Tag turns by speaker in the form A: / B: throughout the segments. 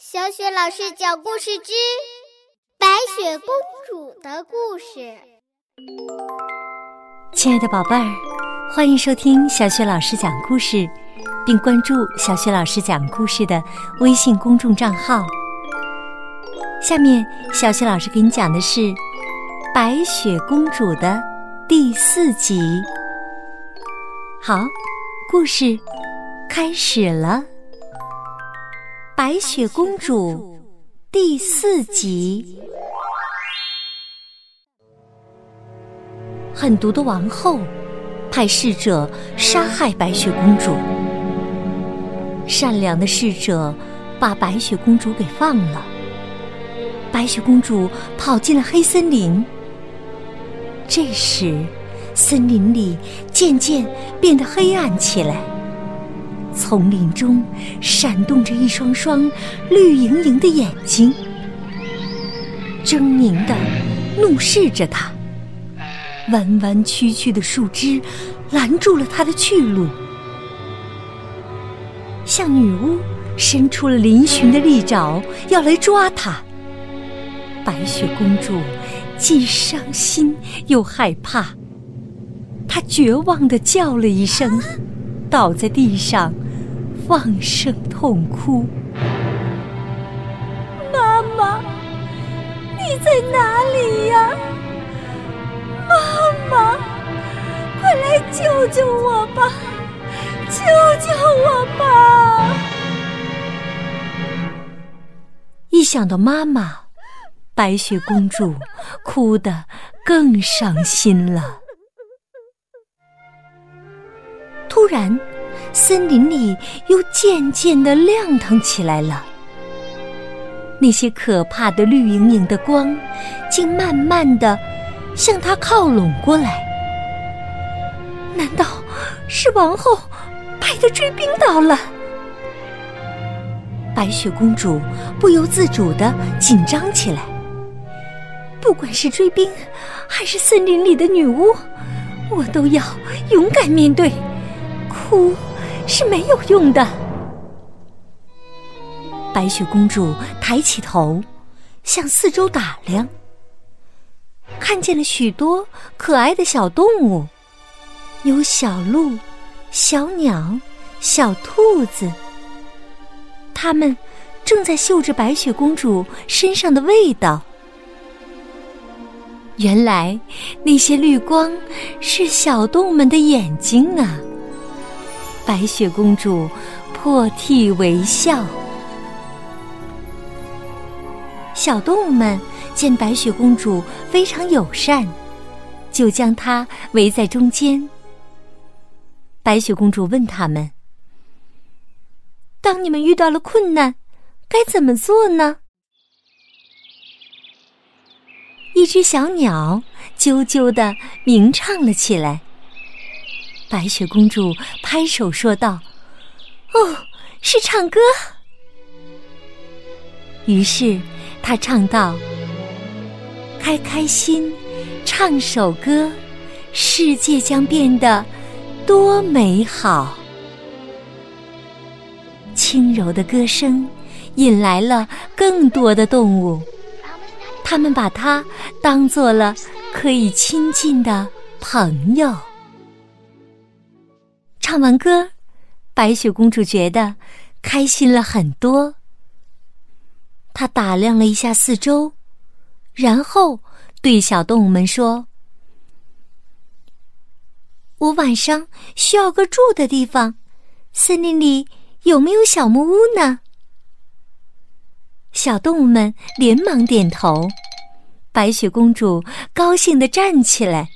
A: 小雪老师讲故事之《白雪公主的故事》。
B: 亲爱的宝贝儿，欢迎收听小雪老师讲故事，并关注小雪老师讲故事的微信公众账号。下面，小雪老师给你讲的是《白雪公主》的第四集。好，故事开始了。白雪公主第四集，狠毒的王后派侍者杀害白雪公主，善良的侍者把白雪公主给放了。白雪公主跑进了黑森林，这时森林里渐渐变得黑暗起来。丛林中闪动着一双双绿莹莹的眼睛，狰狞的怒视着他。弯弯曲曲的树枝拦住了他的去路，向女巫伸出了嶙峋的利爪，要来抓他。白雪公主既伤心又害怕，她绝望的叫了一声，倒在地上。放声痛哭，
C: 妈妈，你在哪里呀？妈妈，快来救救我吧！救救我吧！
B: 一想到妈妈，白雪公主哭得更伤心了。突然。森林里又渐渐的亮堂起来了，那些可怕的绿莹莹的光，竟慢慢的向他靠拢过来。难道是王后派的追兵到了？白雪公主不由自主的紧张起来。不管是追兵，还是森林里的女巫，我都要勇敢面对。哭。是没有用的。白雪公主抬起头，向四周打量，看见了许多可爱的小动物，有小鹿、小鸟、小兔子，它们正在嗅着白雪公主身上的味道。原来那些绿光是小动物们的眼睛啊！白雪公主破涕为笑，小动物们见白雪公主非常友善，就将她围在中间。白雪公主问他们：“当你们遇到了困难，该怎么做呢？”一只小鸟啾啾的鸣唱了起来。白雪公主拍手说道：“哦，是唱歌。”于是她唱道：“开开心，唱首歌，世界将变得多美好。”轻柔的歌声引来了更多的动物，他们把它当做了可以亲近的朋友。唱完歌，白雪公主觉得开心了很多。她打量了一下四周，然后对小动物们说：“我晚上需要个住的地方，森林里有没有小木屋呢？”小动物们连忙点头。白雪公主高兴的站起来，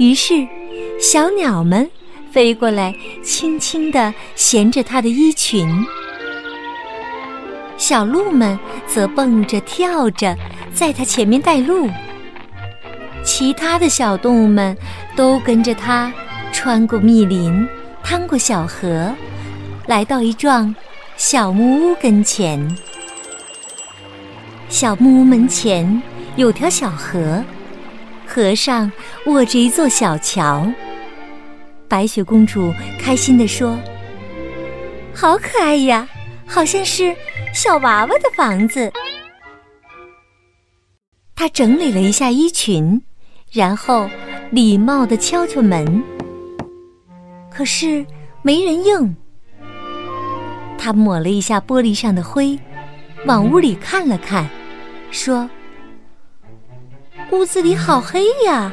B: 于是小鸟们。飞过来，轻轻地衔着它的衣裙。小鹿们则蹦着跳着，在它前面带路。其他的小动物们都跟着它，穿过密林，趟过小河，来到一幢小木屋跟前。小木屋门前有条小河，河上卧着一座小桥。白雪公主开心地说：“好可爱呀，好像是小娃娃的房子。她整理了一下衣裙，然后礼貌地敲敲门，可是没人应。他抹了一下玻璃上的灰，往屋里看了看，说：“屋子里好黑呀。”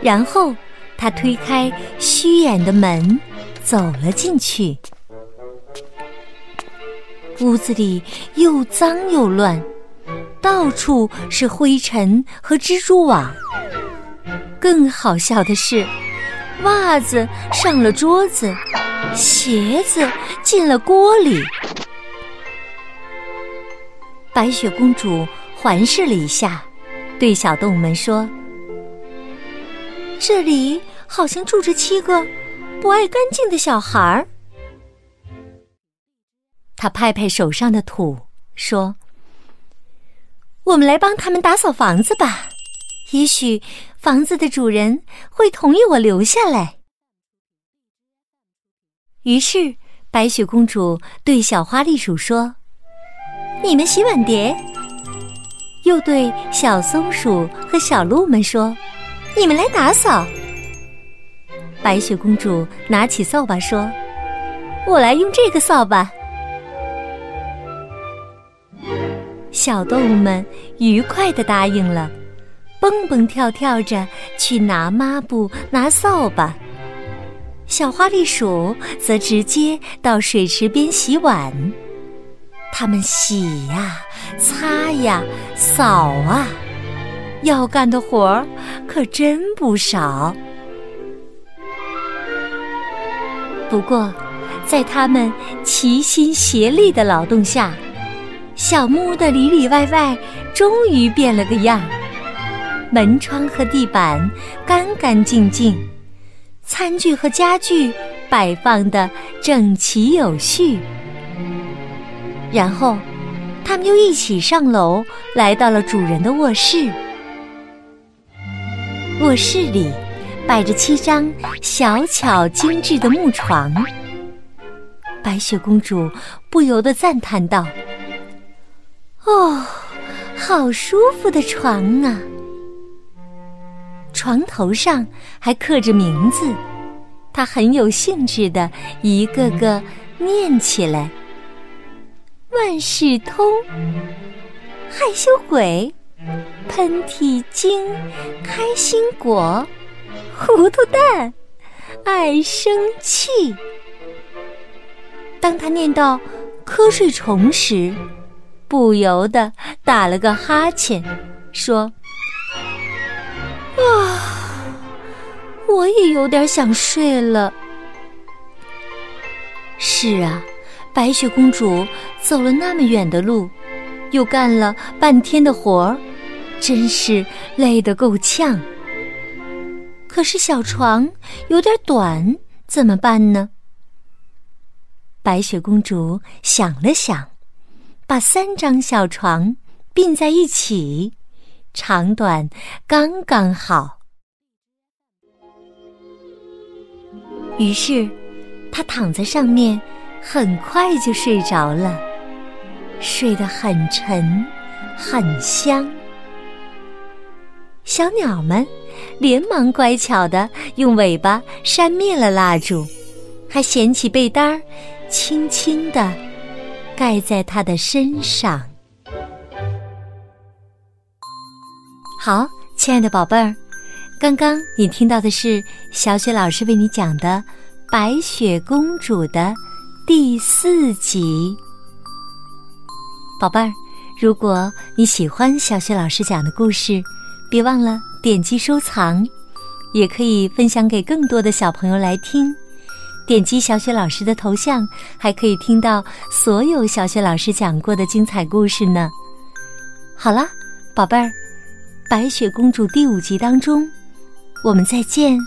B: 然后他推开虚掩的门，走了进去。屋子里又脏又乱。到处是灰尘和蜘蛛网。更好笑的是，袜子上了桌子，鞋子进了锅里。白雪公主环视了一下，对小动物们说：“这里好像住着七个不爱干净的小孩儿。”他拍拍手上的土，说。我们来帮他们打扫房子吧，也许房子的主人会同意我留下来。于是，白雪公主对小花栗鼠说：“你们洗碗碟。”又对小松鼠和小鹿们说：“你们来打扫。”白雪公主拿起扫把说：“我来用这个扫把。”小动物们愉快地答应了，蹦蹦跳跳着去拿抹布、拿扫把。小花栗鼠则直接到水池边洗碗。它们洗呀、擦呀、扫啊，要干的活儿可真不少。不过，在它们齐心协力的劳动下，小木屋的里里外外终于变了个样，门窗和地板干干净净，餐具和家具摆放的整齐有序。然后，他们又一起上楼，来到了主人的卧室。卧室里摆着七张小巧精致的木床，白雪公主不由得赞叹道。哦，好舒服的床啊！床头上还刻着名字，她很有兴致的一个个念起来：万事通、害羞鬼、喷嚏精、开心果、糊涂蛋、爱生气。当他念到瞌睡虫时，不由得打了个哈欠，说：“啊，我也有点想睡了。”是啊，白雪公主走了那么远的路，又干了半天的活儿，真是累得够呛。可是小床有点短，怎么办呢？白雪公主想了想。把三张小床并在一起，长短刚刚好。于是，她躺在上面，很快就睡着了，睡得很沉，很香。小鸟们连忙乖巧的用尾巴扇灭了蜡烛，还掀起被单儿，轻轻的。盖在他的身上。好，亲爱的宝贝儿，刚刚你听到的是小雪老师为你讲的《白雪公主》的第四集。宝贝儿，如果你喜欢小雪老师讲的故事，别忘了点击收藏，也可以分享给更多的小朋友来听。点击小雪老师的头像，还可以听到所有小雪老师讲过的精彩故事呢。好了，宝贝儿，《白雪公主》第五集当中，我们再见。